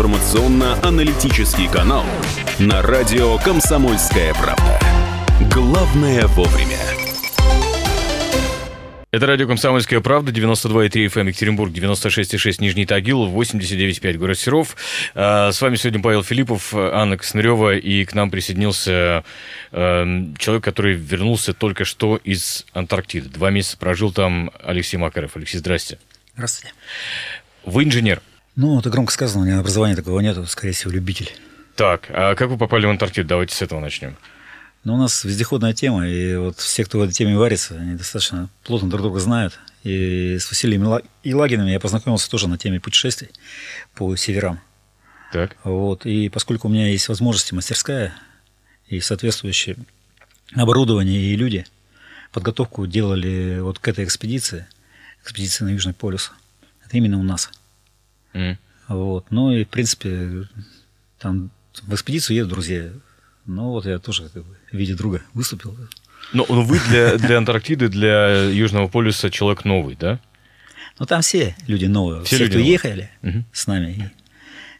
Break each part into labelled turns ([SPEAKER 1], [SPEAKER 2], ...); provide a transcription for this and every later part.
[SPEAKER 1] информационно-аналитический канал на радио «Комсомольская правда». Главное вовремя.
[SPEAKER 2] Это радио «Комсомольская правда», 92,3 FM Екатеринбург, 96,6 Нижний Тагил, 89,5 город Серов. А, с вами сегодня Павел Филиппов, Анна Коснарева, и к нам присоединился эм, человек, который вернулся только что из Антарктиды. Два месяца прожил там Алексей Макаров. Алексей, здрасте.
[SPEAKER 3] Здравствуйте.
[SPEAKER 2] Вы инженер.
[SPEAKER 3] Ну, это громко сказано, у меня образования такого нет, скорее всего, любитель.
[SPEAKER 2] Так, а как вы попали в Антарктиду? Давайте с этого начнем.
[SPEAKER 3] Ну, у нас вездеходная тема, и вот все, кто в этой теме варится, они достаточно плотно друг друга знают. И с Василием Илагиным я познакомился тоже на теме путешествий по северам.
[SPEAKER 2] Так.
[SPEAKER 3] Вот. И поскольку у меня есть возможности мастерская и соответствующее оборудование и люди, подготовку делали вот к этой экспедиции, экспедиции на Южный полюс. Это именно у нас.
[SPEAKER 2] Mm.
[SPEAKER 3] Вот. Ну и, в принципе, там в экспедицию едут друзья. Ну вот я тоже как бы, в виде друга выступил.
[SPEAKER 2] Но, но вы для, для Антарктиды, для Южного полюса человек новый, да?
[SPEAKER 3] Ну там все люди новые.
[SPEAKER 2] Все,
[SPEAKER 3] все
[SPEAKER 2] люди
[SPEAKER 3] кто
[SPEAKER 2] новые.
[SPEAKER 3] ехали
[SPEAKER 2] Мгм.
[SPEAKER 3] с нами,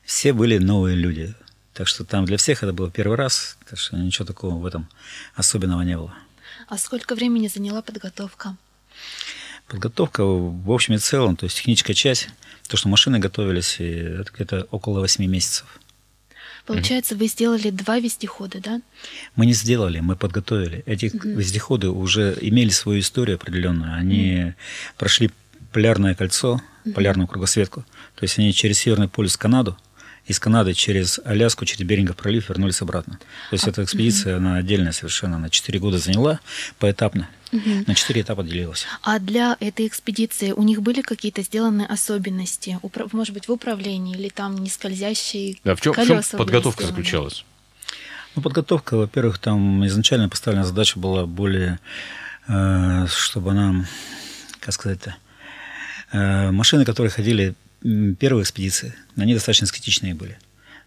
[SPEAKER 3] все были новые люди. Так что там для всех это был первый раз, так что ничего такого в этом особенного не было.
[SPEAKER 4] А сколько времени заняла подготовка?
[SPEAKER 3] Подготовка в общем и целом, то есть техническая часть, то, что машины готовились, это около 8 месяцев.
[SPEAKER 4] Получается, вы сделали два вездехода, да?
[SPEAKER 3] Мы не сделали, мы подготовили. Эти вездеходы уже имели свою историю определенную. Они прошли полярное кольцо, полярную кругосветку. То есть они через Северный полюс в Канаду, из Канады через Аляску, через Берингов пролив вернулись обратно. То есть эта экспедиция, она отдельная совершенно, она 4 года заняла поэтапно. На 4 этапа делилась.
[SPEAKER 4] А для этой экспедиции у них были какие-то сделаны особенности? Упра- Может быть, в управлении или там не скользящие
[SPEAKER 2] Да, в чем, в чем
[SPEAKER 4] колеса
[SPEAKER 2] подготовка
[SPEAKER 4] сделаны?
[SPEAKER 2] заключалась?
[SPEAKER 3] Ну, подготовка, во-первых, там изначально поставлена задача была более, э, чтобы она, как сказать-то, э, машины, которые ходили первые экспедиции, они достаточно эскетичные были.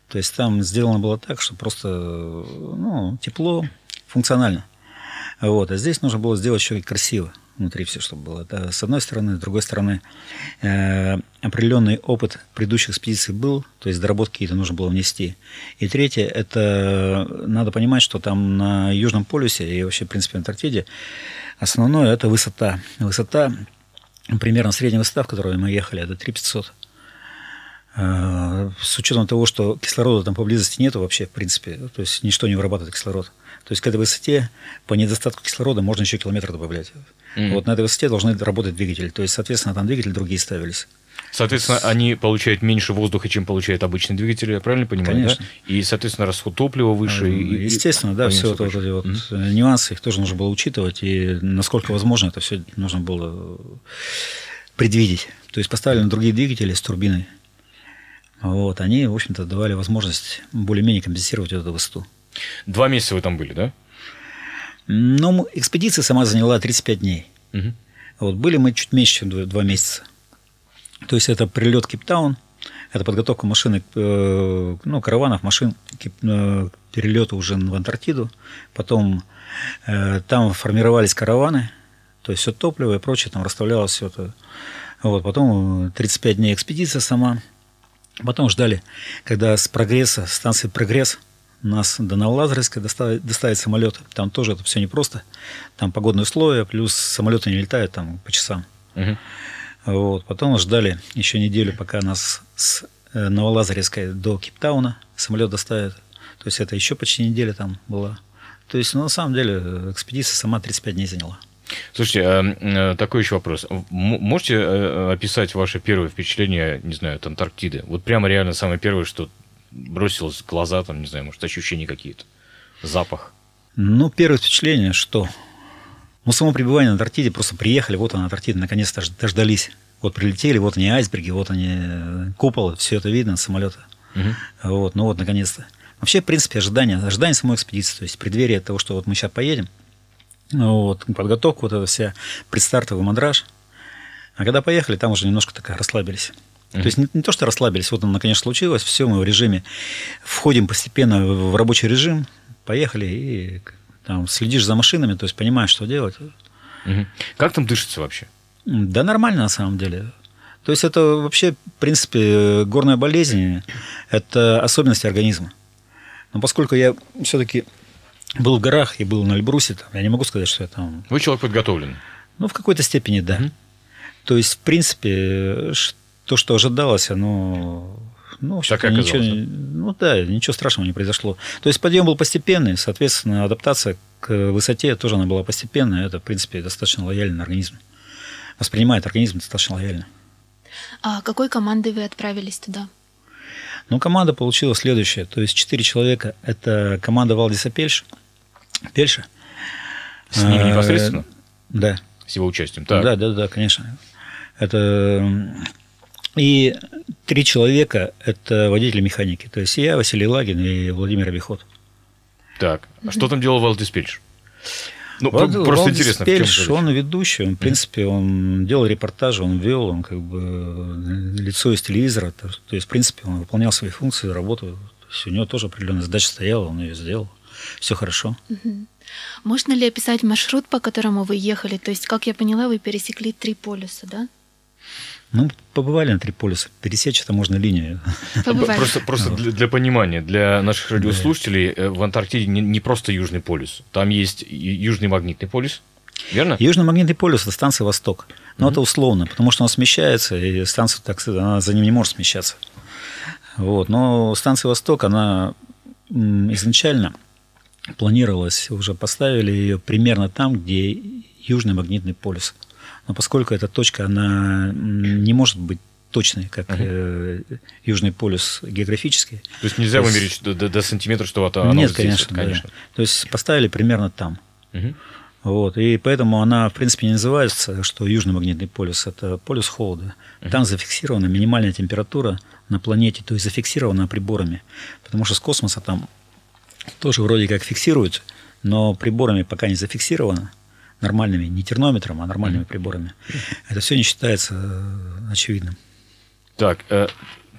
[SPEAKER 3] То есть там сделано было так, что просто ну, тепло, функционально. Вот. А здесь нужно было сделать еще и красиво внутри все, чтобы было. Это с одной стороны, с другой стороны, э, определенный опыт предыдущих экспедиций был, то есть доработки какие-то нужно было внести. И третье, это надо понимать, что там на Южном полюсе и вообще, в принципе, в Антарктиде основное – это высота. Высота, примерно средняя высота, в которой мы ехали, это 3500. С учетом того, что кислорода там поблизости нету вообще, в принципе, то есть ничто не вырабатывает кислород. То есть к этой высоте по недостатку кислорода можно еще километр добавлять.
[SPEAKER 2] Мгм.
[SPEAKER 3] Вот на этой высоте должны работать двигатели. То есть, соответственно, там двигатели другие ставились.
[SPEAKER 2] Соответственно, они получают меньше воздуха, чем получают обычные двигатели, я правильно понимаю?
[SPEAKER 3] Конечно.
[SPEAKER 2] Да? И, соответственно, расход топлива выше. и- и-
[SPEAKER 3] Естественно, да, все вот
[SPEAKER 2] выше.
[SPEAKER 3] эти вот э, нюансы, их тоже нужно было учитывать. И насколько возможно, это все нужно было предвидеть. То есть поставлены другие двигатели с турбиной. Вот, они, в общем-то, давали возможность более-менее компенсировать эту высоту.
[SPEAKER 2] Два месяца вы там были, да?
[SPEAKER 3] М- экспедиция сама заняла 35 дней.
[SPEAKER 2] Мгм.
[SPEAKER 3] Вот были мы чуть меньше, чем два, два месяца. То есть это прилет Кейптаун, это подготовка машины, э, ну, караванов, машин э, к перелету уже в Антарктиду. Потом э, там формировались караваны, то есть все топливо и прочее, там расставлялось все это. Вот, потом э, 35 дней экспедиция сама. Потом ждали, когда с прогресса, станции «Прогресс» нас до Новолазаревска доставить, доставить самолет. Там тоже это все непросто. Там погодные условия, плюс самолеты не летают там по часам.
[SPEAKER 2] Мгм.
[SPEAKER 3] Вот. Потом ждали еще неделю, пока нас с э, Новолазаревской до Кейптауна самолет доставят. То есть это еще почти неделя там была. То есть, ну, на самом деле, э, экспедиция сама 35 дней заняла.
[SPEAKER 2] Слушайте, а, э, такой еще вопрос. Можете э, описать ваше первое впечатление, не знаю, от Антарктиды? Вот прямо реально самое первое, что бросилось в глаза, там, не знаю, может, ощущения какие-то, запах.
[SPEAKER 3] Ну, первое впечатление, что ну, само пребывание на Антарктиде, просто приехали, вот она, Антарктида, наконец-то дож- дождались. Вот прилетели, вот они айсберги, вот они э, куполы, все это видно с самолета.
[SPEAKER 2] Мгм.
[SPEAKER 3] Вот, ну вот, наконец-то. Вообще, в принципе, ожидание, ожидание самой экспедиции, то есть преддверие того, что вот мы сейчас поедем, вот, подготовка, вот эта вся предстартовый мандраж. А когда поехали, там уже немножко так расслабились. То есть не, не то, что расслабились, вот оно, наконец, случилось, все, мы в режиме, входим постепенно в рабочий режим, поехали и там следишь за машинами, то есть понимаешь, что делать.
[SPEAKER 2] Как там дышится вообще?
[SPEAKER 3] Да нормально на самом деле. То есть это вообще, в принципе, горная болезнь – это особенности организма. Но поскольку я все-таки был в горах и был на Эльбрусе, там, я не могу сказать, что я там...
[SPEAKER 2] Вы человек подготовленный.
[SPEAKER 3] Ну, в какой-то степени, да.
[SPEAKER 2] Мгм.
[SPEAKER 3] То есть, в принципе, то, что ожидалось, оно... Ну, в
[SPEAKER 2] Так
[SPEAKER 3] ничего, ну да, ничего страшного не произошло. То есть подъем был постепенный, соответственно, адаптация к высоте тоже она была постепенная. Это, в принципе, достаточно лояльный организм. Воспринимает организм достаточно лояльно.
[SPEAKER 4] А какой командой вы отправились туда?
[SPEAKER 3] Ну, команда получила следующее. То есть четыре человека – это команда Валдиса Пельш. Пельша.
[SPEAKER 2] С ними
[SPEAKER 3] А,
[SPEAKER 2] непосредственно?
[SPEAKER 3] Да.
[SPEAKER 2] С его участием. Так.
[SPEAKER 3] Да, да, да, конечно. Это и три человека это водители механики. То есть я, Василий Лагин и Владимир Обиход.
[SPEAKER 2] Так. А что там делал Валдис Пельш? Ну, про- просто
[SPEAKER 3] Валдис
[SPEAKER 2] интересно, в чем
[SPEAKER 3] Пельш, он ведущий, он, в принципе, он делал репортажи, он вел, он как бы лицо из телевизора. То, то есть, в принципе, он выполнял свои функции, работу. То есть у него тоже определенная задача стояла, он ее сделал. Все хорошо.
[SPEAKER 4] Можно ли описать маршрут, по которому вы ехали? То есть, как я поняла, вы пересекли три полюса, да?
[SPEAKER 3] Ну, побывали на три полюса. Пересечь это можно линию.
[SPEAKER 4] Побывали.
[SPEAKER 2] Просто, просто для, для понимания, для наших радиослушателей, э, в Антарктиде не, не просто Южный полюс. Там есть Южный магнитный полюс, верно?
[SPEAKER 3] Южный магнитный полюс – это станция «Восток». Но это условно, потому что он смещается, и станция, так сказать, она за ним не может смещаться. Вот. Но станция «Восток», она изначально планировалась, уже поставили ее примерно там, где Южный магнитный полюс. Но поскольку эта точка, она не может быть точной, как э, Южный полюс географически.
[SPEAKER 2] То есть нельзя
[SPEAKER 3] То есть-
[SPEAKER 2] вымерить до, до- до сантиметра, что вот оно
[SPEAKER 3] Нет,
[SPEAKER 2] здесь,
[SPEAKER 3] конечно,
[SPEAKER 2] вот,
[SPEAKER 3] да.
[SPEAKER 2] конечно.
[SPEAKER 3] То есть поставили примерно там.
[SPEAKER 2] Мгм.
[SPEAKER 3] Вот, и поэтому она, в принципе, не называется, что Южный магнитный полюс – это полюс холода. Там зафиксирована минимальная температура на планете, то есть зафиксирована приборами. Потому что с космоса там тоже вроде как фиксируют, но приборами пока не зафиксировано, нормальными, не термометром, а нормальными приборами. Это все не считается э, очевидным.
[SPEAKER 2] Так, э,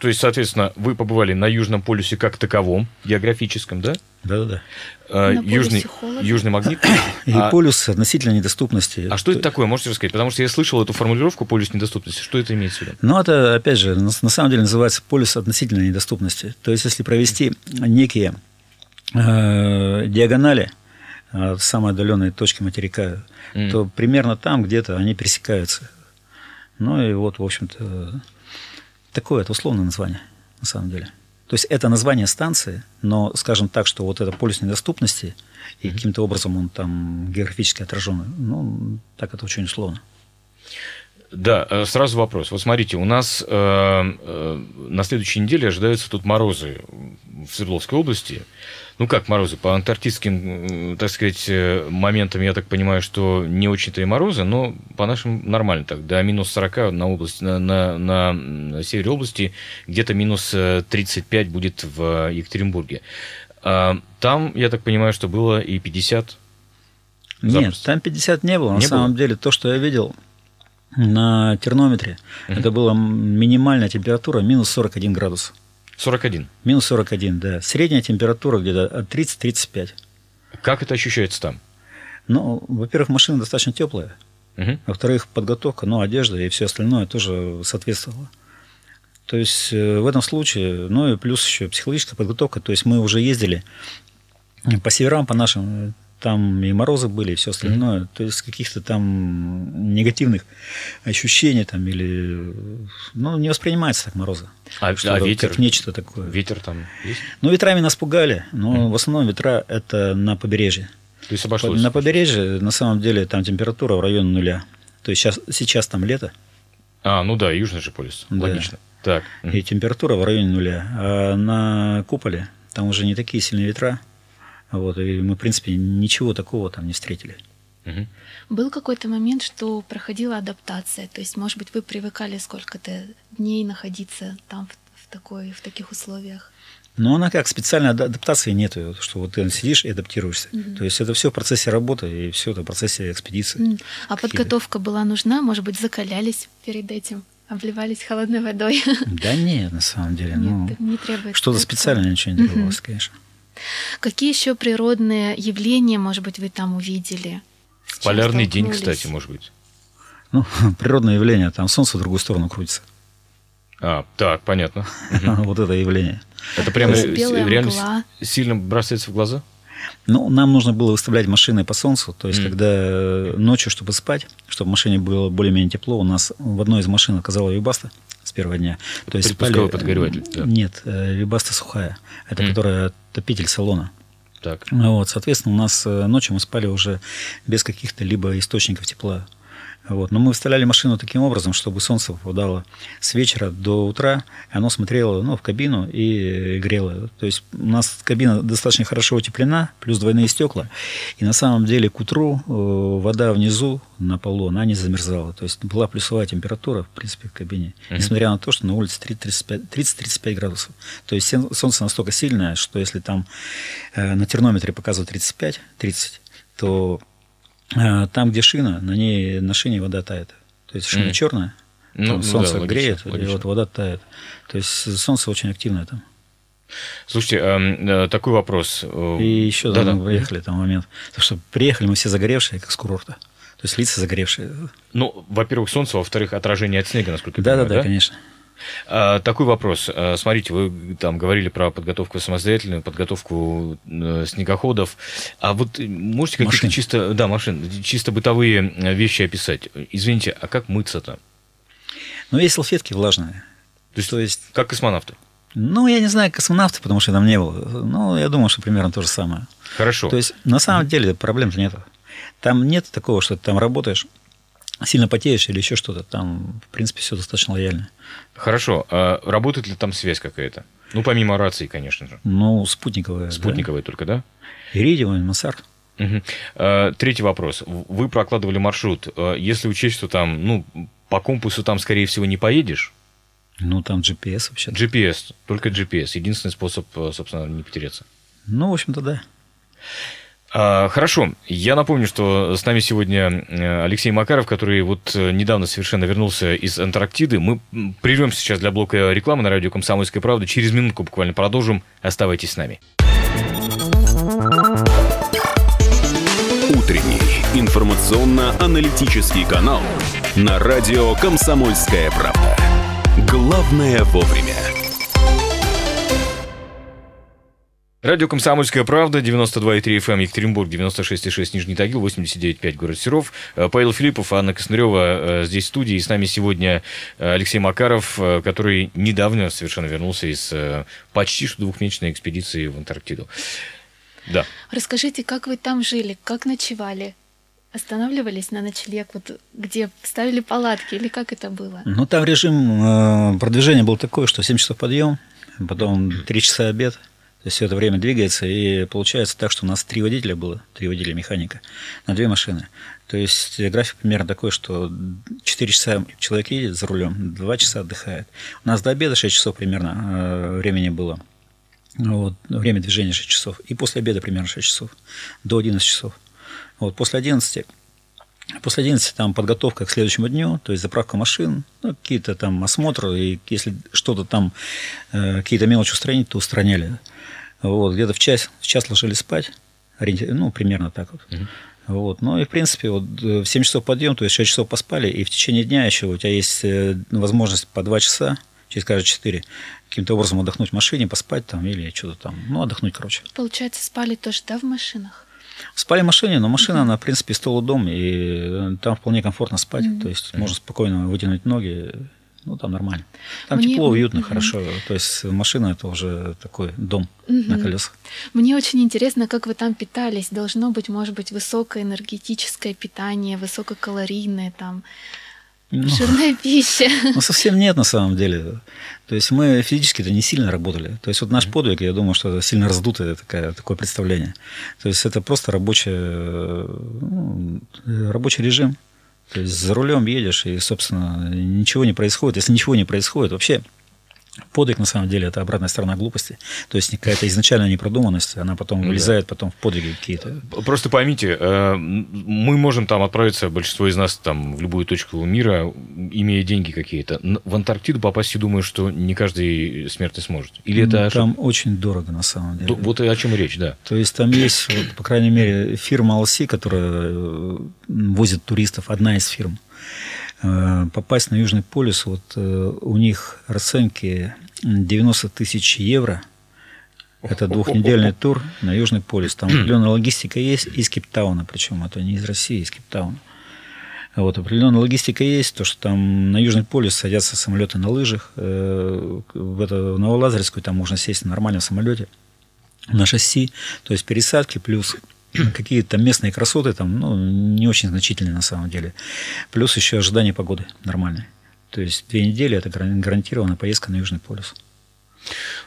[SPEAKER 2] то есть, соответственно, вы побывали на Южном полюсе как таковом, географическом, да?
[SPEAKER 3] Да-да-да.
[SPEAKER 2] Э, Южный. Южный магнит.
[SPEAKER 3] И
[SPEAKER 2] А-
[SPEAKER 3] полюс относительно недоступности.
[SPEAKER 2] А что это такое, можете рассказать? Потому что я слышал эту формулировку полюс недоступности. Что это имеется в виду?
[SPEAKER 3] Ну, это, опять же, на, на самом деле называется полюс относительной недоступности. То есть, если провести некие э, диагонали от самой отдаленной точки материка,
[SPEAKER 2] Мгм.
[SPEAKER 3] то примерно там где-то они пересекаются. Ну и вот, в общем-то, такое это условное название, на самом деле. То есть это название станции, но, скажем так, что вот это полюс недоступности, и каким-то образом он там географически отражен, ну, так это очень условно.
[SPEAKER 2] Да, э, сразу вопрос. Вот смотрите, у нас э, э, на следующей неделе ожидаются тут морозы в Свердловской области. Ну как морозы? По антарктидским, э, так сказать, э, моментам я так понимаю, что не очень-то и морозы, но по нашим нормально так. До минус 40 на, области, на, на, на, севере области, где-то минус э, 35 будет в Екатеринбурге. А, Там, я так понимаю, что было и 50
[SPEAKER 3] Нет,
[SPEAKER 2] Запросто.
[SPEAKER 3] там 50 не было. На
[SPEAKER 2] Не
[SPEAKER 3] самом
[SPEAKER 2] было?
[SPEAKER 3] деле, то, что я видел на термометре,
[SPEAKER 2] Мгм.
[SPEAKER 3] это была минимальная температура минус 41 градус.
[SPEAKER 2] 41.
[SPEAKER 3] Минус 41, да. Средняя температура где-то от 30-35.
[SPEAKER 2] Как это ощущается там?
[SPEAKER 3] Ну, во-первых, машина достаточно теплая.
[SPEAKER 2] Мгм.
[SPEAKER 3] Во-вторых, подготовка, ну, одежда и все остальное тоже соответствовало. То есть э, в этом случае, ну и плюс еще психологическая подготовка. То есть мы уже ездили по северам, по нашим, э, там и морозы были, и все остальное. То есть каких-то там негативных ощущений там или... Ну, не воспринимается так морозы.
[SPEAKER 2] А,
[SPEAKER 3] Что
[SPEAKER 2] а ветер?
[SPEAKER 3] Как нечто такое.
[SPEAKER 2] Ветер там есть?
[SPEAKER 3] Ну, ветрами нас пугали, но в основном ветра это на побережье.
[SPEAKER 2] То есть обошлось?
[SPEAKER 3] На побережье, на самом деле, там температура в районе нуля. То есть сейчас, сейчас там лето,
[SPEAKER 2] А, ну да, Южный же полюс.
[SPEAKER 3] Да.
[SPEAKER 2] Логично. Так.
[SPEAKER 3] и температура в районе нуля. А на куполе там уже не такие сильные ветра. Вот, и мы, в принципе, ничего такого там не встретили.
[SPEAKER 2] Мгм.
[SPEAKER 4] Был какой-то момент, что проходила адаптация, то есть, может быть, вы привыкали сколько-то дней находиться там в, в такой, в таких условиях.
[SPEAKER 3] Но она как, специальной ада- адаптации нету, что вот ты сидишь и адаптируешься.
[SPEAKER 4] Мгм.
[SPEAKER 3] То есть это все в процессе работы, и все это в процессе экспедиции.
[SPEAKER 4] М, А
[SPEAKER 3] Какие-то.
[SPEAKER 4] подготовка была нужна, может быть, закалялись перед этим, обливались холодной водой.
[SPEAKER 3] Да нет, на самом деле. ну,
[SPEAKER 4] Нет, не требуется.
[SPEAKER 3] что-то специально ничего не требовалось, конечно.
[SPEAKER 4] Какие еще природные явления, может быть, вы там увидели?
[SPEAKER 2] Полярный день, кстати, может быть.
[SPEAKER 3] Ну, природное явление, там солнце в другую сторону крутится.
[SPEAKER 2] А, так, понятно.
[SPEAKER 3] Вот это явление.
[SPEAKER 2] Это прямо реально сильно бросается в глаза?
[SPEAKER 3] Ну, нам нужно было выставлять машины по солнцу, то есть,
[SPEAKER 2] Мгм.
[SPEAKER 3] когда э, ночью, чтобы спать, чтобы в машине было более-менее тепло, у нас в одной из машин оказала Вибаста с первого дня. То есть спали-
[SPEAKER 2] подогреватель, да.
[SPEAKER 3] Нет, э, Вибаста сухая. Это
[SPEAKER 2] Мгм.
[SPEAKER 3] которая отопитель салона.
[SPEAKER 2] Так.
[SPEAKER 3] Вот, соответственно, у нас э, ночью мы спали уже без каких-то либо источников тепла. Вот. Но мы выставляли машину таким образом, чтобы солнце попадало с вечера до утра, и оно смотрело ну, в кабину и грело. То есть у нас кабина достаточно хорошо утеплена, плюс двойные стекла. И на самом деле к утру э, вода внизу на полу, она не замерзала. То есть была плюсовая температура, в принципе, в кабине.
[SPEAKER 2] Мгм.
[SPEAKER 3] Несмотря на то, что на улице 30-35 30-35 градусов. То есть солнце настолько сильное, что если там э, на термометре показывает 35-30, то там, где шина, на ней на шине вода тает. То есть шина
[SPEAKER 2] Мгм.
[SPEAKER 3] черная,
[SPEAKER 2] Ну,
[SPEAKER 3] там
[SPEAKER 2] ну
[SPEAKER 3] солнце
[SPEAKER 2] да, логично,
[SPEAKER 3] греет, и
[SPEAKER 2] логично.
[SPEAKER 3] вот вода тает. То есть солнце очень активное там.
[SPEAKER 2] Слушайте, эм, э, такой вопрос. Э,
[SPEAKER 3] И еще
[SPEAKER 2] да,
[SPEAKER 3] да,
[SPEAKER 2] да.
[SPEAKER 3] приехали там момент. Потому что приехали мы все загоревшие, как с курорта. То есть лица загоревшие.
[SPEAKER 2] Ну, во-первых, солнце, во-вторых, отражение от снега, насколько я
[SPEAKER 3] Да, да,
[SPEAKER 2] понимаю,
[SPEAKER 3] да, конечно.
[SPEAKER 2] А, такой вопрос. А, Смотрите, вы там говорили про подготовку самостоятельную, подготовку э, снегоходов. А вот э, можете какие-то чисто, да, машин, чисто бытовые э, вещи описать? Извините, а как мыться-то?
[SPEAKER 3] Но есть салфетки влажные.
[SPEAKER 2] То есть,
[SPEAKER 3] То есть,
[SPEAKER 2] как космонавты?
[SPEAKER 3] ну, я не знаю, космонавты, потому что я там не был. Ну, я думаю, что примерно то же самое.
[SPEAKER 2] Хорошо.
[SPEAKER 3] То есть, на самом деле, проблем-то нет. Там нет такого, что ты там работаешь, сильно потеешь или еще что-то. Там, в принципе, все достаточно лояльно.
[SPEAKER 2] Хорошо. А работает ли там связь какая-то? Ну, помимо рации, конечно же.
[SPEAKER 3] Ну, спутниковая.
[SPEAKER 2] Спутниковая только, да?
[SPEAKER 3] Да? Иридиум.
[SPEAKER 2] Мгм. А, Третий вопрос. Вы прокладывали маршрут. А, Если учесть, что там, ну, по компасу там, скорее всего, не поедешь,
[SPEAKER 3] Ну, там GPS вообще.
[SPEAKER 2] GPS, только GPS. Единственный способ, э, собственно, не потеряться.
[SPEAKER 3] Ну, в общем-то, да.
[SPEAKER 2] А, Хорошо. Я напомню, что с нами сегодня э, Алексей Макаров, который вот э, недавно совершенно вернулся из Антарктиды. Мы прервемся сейчас для блока рекламы на радио «Комсомольская правда». Через минутку буквально продолжим. Оставайтесь с нами.
[SPEAKER 1] Утренний информационно-аналитический канал на радио «Комсомольская правда». Главное вовремя.
[SPEAKER 2] Радио «Комсомольская правда», 92,3 FM, Екатеринбург, 96,6 Нижний Тагил, 89,5 город Серов. Э, Павел Филиппов, Анна Коснорева э, здесь в студии. И с нами сегодня э, Алексей Макаров, который недавно совершенно вернулся из почти что двухмесячной экспедиции в Антарктиду. Да.
[SPEAKER 4] Расскажите, как вы там жили, как ночевали? Останавливались на ночлег, вот где ставили палатки или как это было?
[SPEAKER 3] Ну, там режим продвижения был такой, что 7 часов подъем, потом 3 часа обед. То есть все это время двигается, и получается так, что у нас три водителя было, три водителя механика на две машины. То есть график примерно такой, что 4 часа человек едет за рулем, 2 часа отдыхает. У нас до обеда 6 часов примерно э, времени было. Вот, время движения 6 часов. И после обеда примерно 6 часов, до 11 часов. Вот, после 11 После 11 там подготовка к следующему дню, то есть заправка машин, ну, какие-то там осмотры, и если что-то там, э, какие-то мелочи устранить, то устраняли. Вот, где-то в час, в час ложились спать, ну, примерно так вот. Вот. Ну и, в принципе, вот э, в 7 часов подъем, то есть 6 часов поспали, и в течение дня еще у тебя есть э, возможность по 2 часа, через каждые 4, каким-то образом отдохнуть в машине, поспать там или что-то там, ну, отдохнуть, короче.
[SPEAKER 4] Получается, спали тоже, да, в машинах?
[SPEAKER 3] Спали в машине, но машина, она, в принципе, стол и дом, и э, там вполне комфортно спать.
[SPEAKER 4] Мгм.
[SPEAKER 3] То есть можно спокойно вытянуть ноги, ну, там нормально. Там
[SPEAKER 4] Мне-
[SPEAKER 3] тепло, уютно,
[SPEAKER 4] Мгм.
[SPEAKER 3] хорошо. То есть машина это уже такой дом на
[SPEAKER 4] Мгм.
[SPEAKER 3] колесах.
[SPEAKER 4] Мне очень интересно, как вы там питались. Должно быть, может быть, высокоэнергетическое питание, высококалорийное, там,
[SPEAKER 3] Ну,
[SPEAKER 4] жирная пища.
[SPEAKER 3] ну, совсем нет на самом деле. То есть мы физически-то не сильно работали. То есть вот наш подвиг, я думаю, что это сильно раздутое такое, такое представление. То есть это просто рабочий, ну, рабочий режим. То есть за рулем едешь, и, собственно, ничего не происходит. Если ничего не происходит, вообще подвиг, на самом деле, это обратная сторона глупости. То есть какая-то изначальная непродуманность, она потом
[SPEAKER 2] Ну да.
[SPEAKER 3] вылезает потом в подвиги какие-то.
[SPEAKER 2] Просто поймите, э, мы можем там отправиться, большинство из нас там в любую точку мира, имея деньги какие-то. В Антарктиду попасть, я думаю, что не каждый смертный сможет. Или это
[SPEAKER 3] Ну,
[SPEAKER 2] ошибка?
[SPEAKER 3] там очень дорого, на самом деле.
[SPEAKER 2] Д- Вот о чем речь, да.
[SPEAKER 3] То есть там есть, вот, по крайней мере, фирма LC, которая э, возит туристов, одна из фирм. Э, попасть на Южный полюс, вот э, у них расценки 90 тысяч евро. Это двухнедельный тур на Южный полюс. Там определенная логистика есть из Кейптауна, причем это не из России, из Кейптауна. Вот, определенная логистика есть, то, что там на Южный полюс садятся самолеты на лыжах. Э, в, это, в Новолазарскую там можно сесть на нормальном самолете на шасси, то есть пересадки плюс какие-то местные красоты там, ну, не очень значительные на самом деле. Плюс еще ожидание погоды нормальной. То есть две недели – это гарантированная поездка на Южный полюс.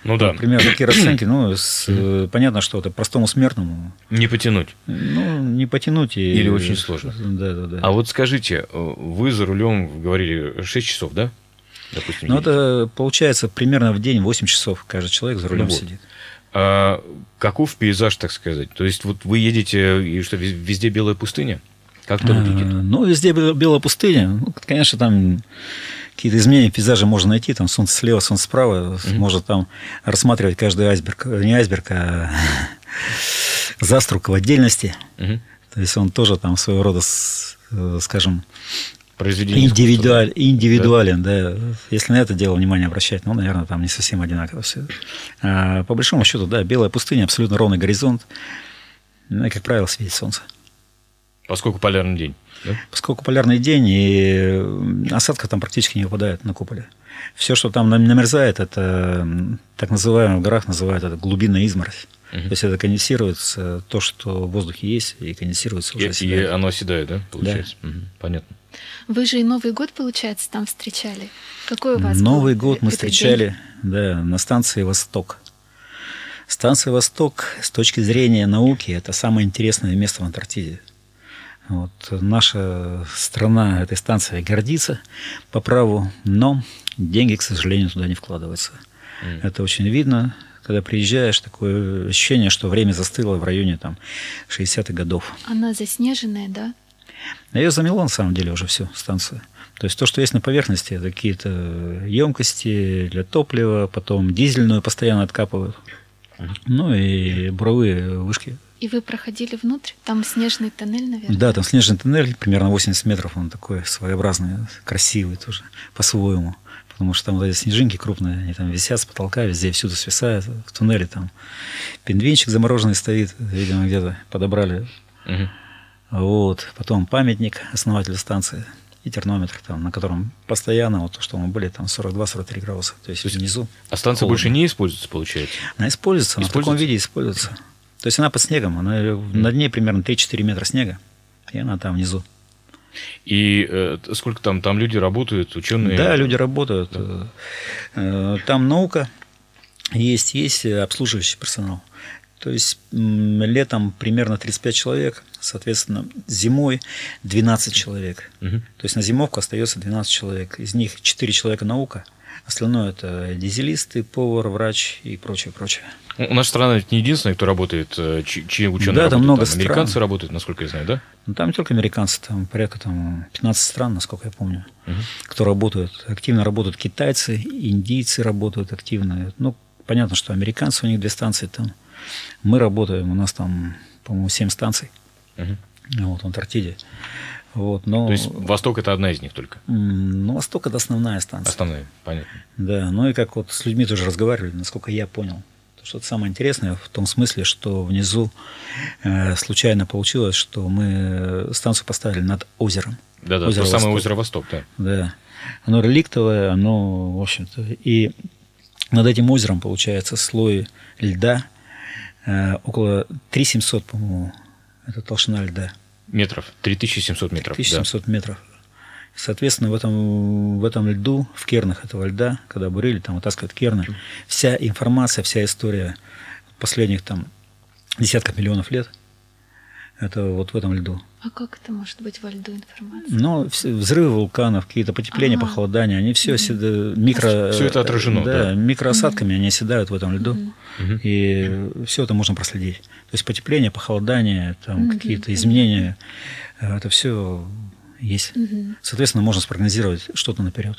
[SPEAKER 2] Ну да.
[SPEAKER 3] Например, такие расценки, ну, с, э, понятно, что это простому смертному.
[SPEAKER 2] Не потянуть.
[SPEAKER 3] Ну, не потянуть. И...
[SPEAKER 2] Или очень сложно.
[SPEAKER 3] Да, да, да.
[SPEAKER 2] А вот скажите, э, вы за рулем говорили 6 часов, да?
[SPEAKER 3] Допустим, ну, это получается примерно в день 8 часов каждый человек за рулем ну, вот. сидит.
[SPEAKER 2] А каков пейзаж, так сказать? То есть вот вы едете, и что, везде белая пустыня? Как это выглядит? А,
[SPEAKER 3] ну, везде белая пустыня. Ну, конечно, там какие-то изменения пейзажа можно найти, там солнце слева, солнце справа, mm-hmm. можно там рассматривать каждый айсберг, не айсберг, а заструк в отдельности. Mm-hmm. То есть он тоже там своего рода, э, скажем, Индивидуаль, индивидуален, да? да. Если на это дело внимание обращать, ну, наверное, там не совсем одинаково все. А, по большому счету, да, белая пустыня, абсолютно ровный горизонт. Ну, и, как правило, светит солнце.
[SPEAKER 2] Поскольку полярный день.
[SPEAKER 3] Да? Поскольку полярный день, и осадка там практически не выпадает на куполе. Все, что там намерзает, это так называемый в горах называют это глубинная изморозь. Угу. То есть это конденсируется то, что в воздухе есть, и конденсируется уже.
[SPEAKER 2] И, и оно оседает, да, получается? Да. Угу. Понятно.
[SPEAKER 4] Вы же и Новый год, получается, там встречали. Какой у вас
[SPEAKER 3] Новый
[SPEAKER 4] был
[SPEAKER 3] год мы встречали, день? да, на станции Восток. Станция Восток с точки зрения науки это самое интересное место в Антарктиде. Вот, наша страна этой станцией гордится по праву, но деньги, к сожалению, туда не вкладываются. Mm. Это очень видно, когда приезжаешь, такое ощущение, что время застыло в районе там, 60-х годов.
[SPEAKER 4] Она заснеженная, да?
[SPEAKER 3] Ее замело на самом деле уже всю станцию. То есть то, что есть на поверхности, это какие-то емкости для топлива, потом дизельную постоянно откапывают. Ну и буровые вышки.
[SPEAKER 4] И вы проходили внутрь? Там снежный тоннель, наверное?
[SPEAKER 3] Да, там снежный тоннель, примерно 80 метров, он такой своеобразный, красивый тоже, по-своему. Потому что там вот эти снежинки крупные, они там висят с потолка, везде всюду свисают. В туннеле там пингвинчик замороженный стоит, видимо, где-то подобрали. Угу. Вот. Потом памятник основателю станции и термометр, там, на котором постоянно, вот то, что мы были, там 42-43 градуса. То есть, то есть внизу.
[SPEAKER 2] А станция холодно. больше не используется, получается?
[SPEAKER 3] Она используется, она в таком виде используется. То есть она под снегом, она, mm. на дне примерно 3-4 метра снега, и она там внизу.
[SPEAKER 2] И э, сколько там, там люди работают, ученые?
[SPEAKER 3] Да, люди работают. Да. Э, там наука есть, есть обслуживающий персонал. То есть летом примерно 35 человек, соответственно, зимой 12 человек. Угу. То есть на зимовку остается 12 человек. Из них 4 человека наука, остальное это дизелисты, повар, врач и прочее, прочее.
[SPEAKER 2] У нас страна ведь не единственная, кто работает, э, чьи ученые
[SPEAKER 3] да,
[SPEAKER 2] работают.
[SPEAKER 3] Там много
[SPEAKER 2] там
[SPEAKER 3] стран.
[SPEAKER 2] Американцы работают, насколько я знаю, да?
[SPEAKER 3] Ну, там не только американцы, там порядка там, 15 стран, насколько я помню, угу. кто работают. Активно работают китайцы, индийцы работают активно. Ну, понятно, что американцы, у них две станции там. Мы работаем, у нас там, по-моему, 7 станций угу. вот, в Антарктиде. Вот, но...
[SPEAKER 2] То есть Восток это одна из них только?
[SPEAKER 3] Ну, Восток это основная станция.
[SPEAKER 2] Основная, понятно.
[SPEAKER 3] Да, ну и как вот с людьми тоже разговаривали, насколько я понял. Что-то самое интересное в том смысле, что внизу э, случайно получилось, что мы станцию поставили над озером.
[SPEAKER 2] Да-да, озеро то самое озеро Восток, да.
[SPEAKER 3] Да. Оно реликтовое, оно, в общем-то, и над этим озером получается слой льда э, около 3700, по-моему, это толщина льда.
[SPEAKER 2] Метров, 3700 метров.
[SPEAKER 3] 3700 да. метров. Соответственно, в этом, в этом льду, в кернах этого льда, когда бурили, там вытаскивают керны, вся информация, вся история последних там десятков миллионов лет, это вот в этом льду.
[SPEAKER 4] А как это может быть во льду информация?
[SPEAKER 3] Ну, взрывы вулканов, какие-то потепления, ага. похолодания, они все оседают, микро...
[SPEAKER 2] Все это отражено,
[SPEAKER 3] да? да. микроосадками угу. они оседают в этом льду, угу. и все это можно проследить. То есть потепление, похолодание, там угу. какие-то изменения, это все есть. Угу. Соответственно, можно спрогнозировать что-то наперед.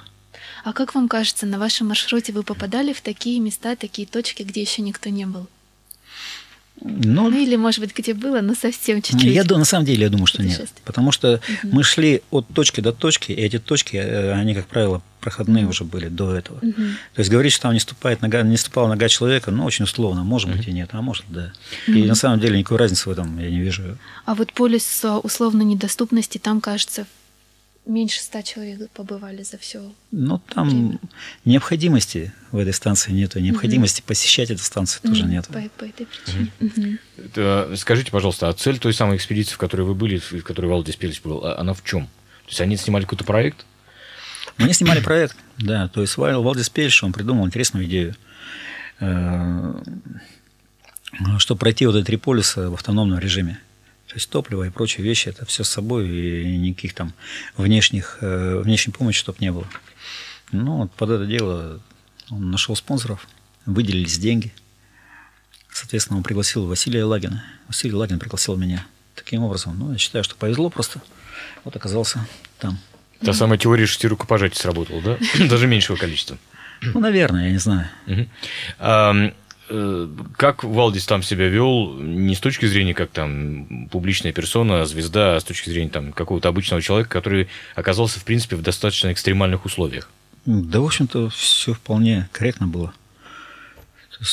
[SPEAKER 4] А как вам кажется, на вашем маршруте вы попадали в такие места, такие точки, где еще никто не был? Ну, ну или, может быть, где было, но совсем чуть-чуть.
[SPEAKER 3] Я, на самом деле, я думаю, что нет. Потому что угу. мы шли от точки до точки, и эти точки, э, они, как правило, проходные уже были до этого. Угу. То есть говорить, что там не, ступает нога, не ступала нога человека, ну, очень условно. Может угу. быть и нет, а может да. Угу. И на самом деле никакой разницы в этом я не вижу.
[SPEAKER 4] А вот полис условно недоступности, там, кажется, меньше ста человек побывали за все.
[SPEAKER 3] Ну, там время. необходимости в этой станции нету, необходимости угу. посещать эту станцию угу. тоже нет.
[SPEAKER 4] По, по этой причине. Угу.
[SPEAKER 2] Это, скажите, пожалуйста, а цель той самой экспедиции, в которой вы были, в которой Валдис Пелич был, а, она в чем? То есть они снимали какой-то проект?
[SPEAKER 3] Они снимали проект, да. То есть Валдис Пельш, он придумал интересную идею, э, чтобы пройти вот эти три полюса в автономном режиме. То есть топливо и прочие вещи, это все с собой, и никаких там внешних, э, внешней помощи, чтобы не было. Ну, вот под это дело он нашел спонсоров, выделились деньги. Соответственно, он пригласил Василия Лагина. Василий Лагин пригласил меня. Таким образом, ну, я считаю, что повезло просто. Вот оказался там.
[SPEAKER 2] Та самая теория шести рукопожатий сработала, да? Даже меньшего количества.
[SPEAKER 3] Ну, наверное, я не знаю.
[SPEAKER 2] Э, как Валдис там себя вел, не с точки зрения как там публичная персона, звезда, а с точки зрения там какого-то обычного человека, который оказался, в принципе, в достаточно экстремальных условиях?
[SPEAKER 3] Да, в общем-то, все вполне корректно было.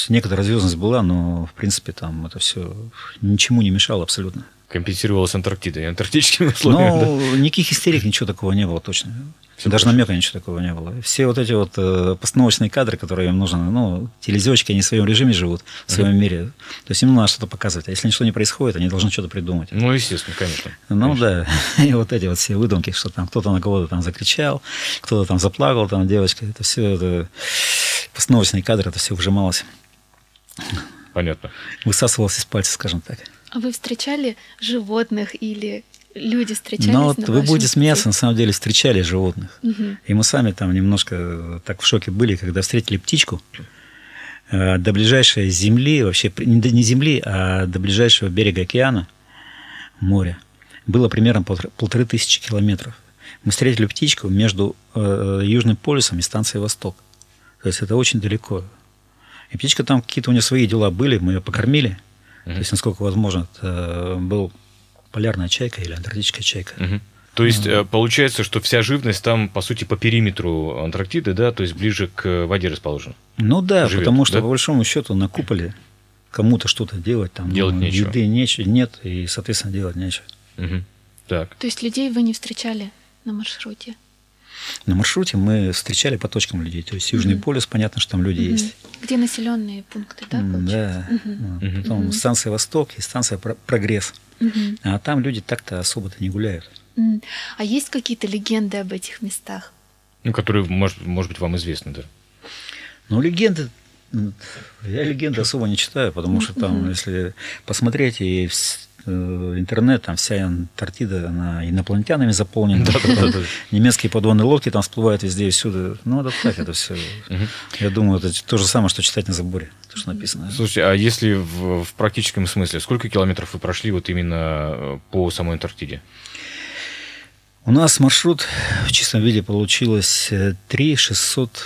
[SPEAKER 3] Некоторая звездность была, но, в принципе, там это все ничему не мешало абсолютно.
[SPEAKER 2] Компенсировалась Антарктидой, антарктическими условиями.
[SPEAKER 3] Ну, да? никаких истерик, ничего такого не было точно. Все Даже намека ничего такого не было. Все вот эти вот э, постановочные кадры, которые им нужны, ну, телезевочки, они в своем режиме живут, в своем uh-huh. мире. То есть им надо что-то показывать. А если ничего не происходит, они должны что-то придумать.
[SPEAKER 2] Ну, естественно, конечно.
[SPEAKER 3] Ну,
[SPEAKER 2] конечно.
[SPEAKER 3] да. И вот эти вот все выдумки, что там кто-то на кого-то там закричал, кто-то там заплакал, там девочка. Это все это постановочные кадры, это все вжималось.
[SPEAKER 2] Понятно.
[SPEAKER 3] Высасывалось из пальца, скажем так.
[SPEAKER 4] А вы встречали животных или люди встречались?
[SPEAKER 3] Ну, вот вы будете смеяться, на самом деле встречали животных. Угу. И мы сами там немножко э, так в шоке были, когда встретили птичку э, до ближайшей земли, вообще не земли, а до ближайшего берега океана, моря. Было примерно полторы, полторы тысячи километров. Мы встретили птичку между э, Южным полюсом и станцией Восток. То есть это очень далеко. И птичка там какие-то у нее свои дела были, мы ее покормили. Mm-hmm. То есть, насколько возможно, это был полярная чайка или антарктическая чайка.
[SPEAKER 2] Угу. То есть mm получается, что вся живность там, по сути, по периметру Антарктиды, да, то есть ближе к воде расположена.
[SPEAKER 3] Ну да, Живет, потому что, да? по большому счету, на куполе кому-то что-то делать, там
[SPEAKER 2] делать
[SPEAKER 3] ну,
[SPEAKER 2] нечего.
[SPEAKER 3] еды нечего, нет, и, соответственно, делать нечего.
[SPEAKER 2] Угу. Так.
[SPEAKER 4] То есть людей вы не встречали на маршруте?
[SPEAKER 3] На маршруте мы встречали по точкам людей. То есть Южный mm полюс, понятно, что там люди mm есть.
[SPEAKER 4] Где населенные пункты, да?
[SPEAKER 3] Получается? Да. Mm-hmm. Потом mm станция Восток и станция Прогресс. Угу. А там люди так-то особо-то не гуляют.
[SPEAKER 4] А есть какие-то легенды об этих местах?
[SPEAKER 2] Ну, которые, может, может быть, вам известны, да?
[SPEAKER 3] Ну, легенды... Я легенды особо не читаю, потому что там, если посмотреть, и интернет, там вся Антарктида, она инопланетянами заполнена. Немецкие подводные лодки там всплывают везде и всюду. Ну, это так, это все. Я думаю, это то же самое, что читать на заборе, то, что написано.
[SPEAKER 2] Слушайте, а если в, практическом смысле, сколько километров вы прошли вот именно э, по самой Антарктиде?
[SPEAKER 3] У нас маршрут в чистом виде получилось 3 600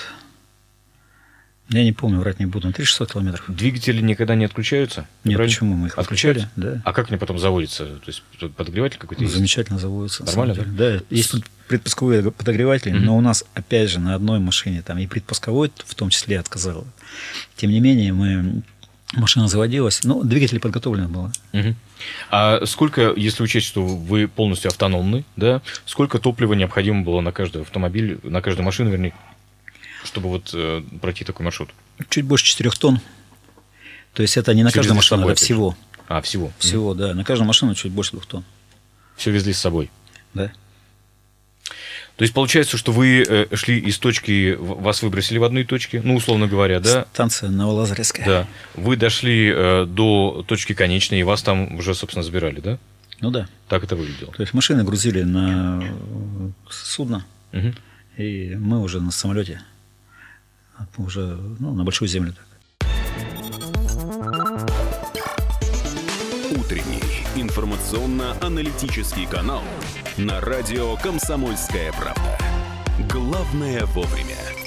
[SPEAKER 3] я не помню, врать не буду, на 3600 километров.
[SPEAKER 2] Двигатели никогда не отключаются?
[SPEAKER 3] Нет, правильно? почему? Мы их
[SPEAKER 2] отключали?
[SPEAKER 3] Да.
[SPEAKER 2] А как они потом заводятся? То есть подогреватель какой-то
[SPEAKER 3] есть? Замечательно заводится.
[SPEAKER 2] Нормально? Да?
[SPEAKER 3] да, есть предпусковые подогреватели, mm-hmm. но у нас, опять же, на одной машине там и предпусковой в том числе отказал. Тем не менее, мы машина заводилась, но двигатель подготовлен был.
[SPEAKER 2] Угу. А сколько, если учесть, что вы полностью автономны, да, сколько топлива необходимо было на каждый автомобиль, на каждую машину, вернее, чтобы вот э, пройти такой маршрут?
[SPEAKER 3] Чуть больше 4 тонн. То есть это не на каждую машину, это всего.
[SPEAKER 2] А, всего?
[SPEAKER 3] Всего, mm. да. На каждую машину чуть больше двух тонн.
[SPEAKER 2] Все везли с собой?
[SPEAKER 3] Да.
[SPEAKER 2] То есть получается, что вы э, шли из точки, вас выбросили в одной точке, ну, условно говоря, да?
[SPEAKER 3] Станция Новолазаревская.
[SPEAKER 2] Да. Вы дошли э, до точки конечной, и вас там уже, собственно, забирали, да?
[SPEAKER 3] Ну да.
[SPEAKER 2] Так это выглядело.
[SPEAKER 3] То есть машины грузили на судно, угу. и мы уже на самолете уже ну, на большую землю.
[SPEAKER 1] Утренний информационно-аналитический канал на радио «Комсомольская правда». Главное вовремя.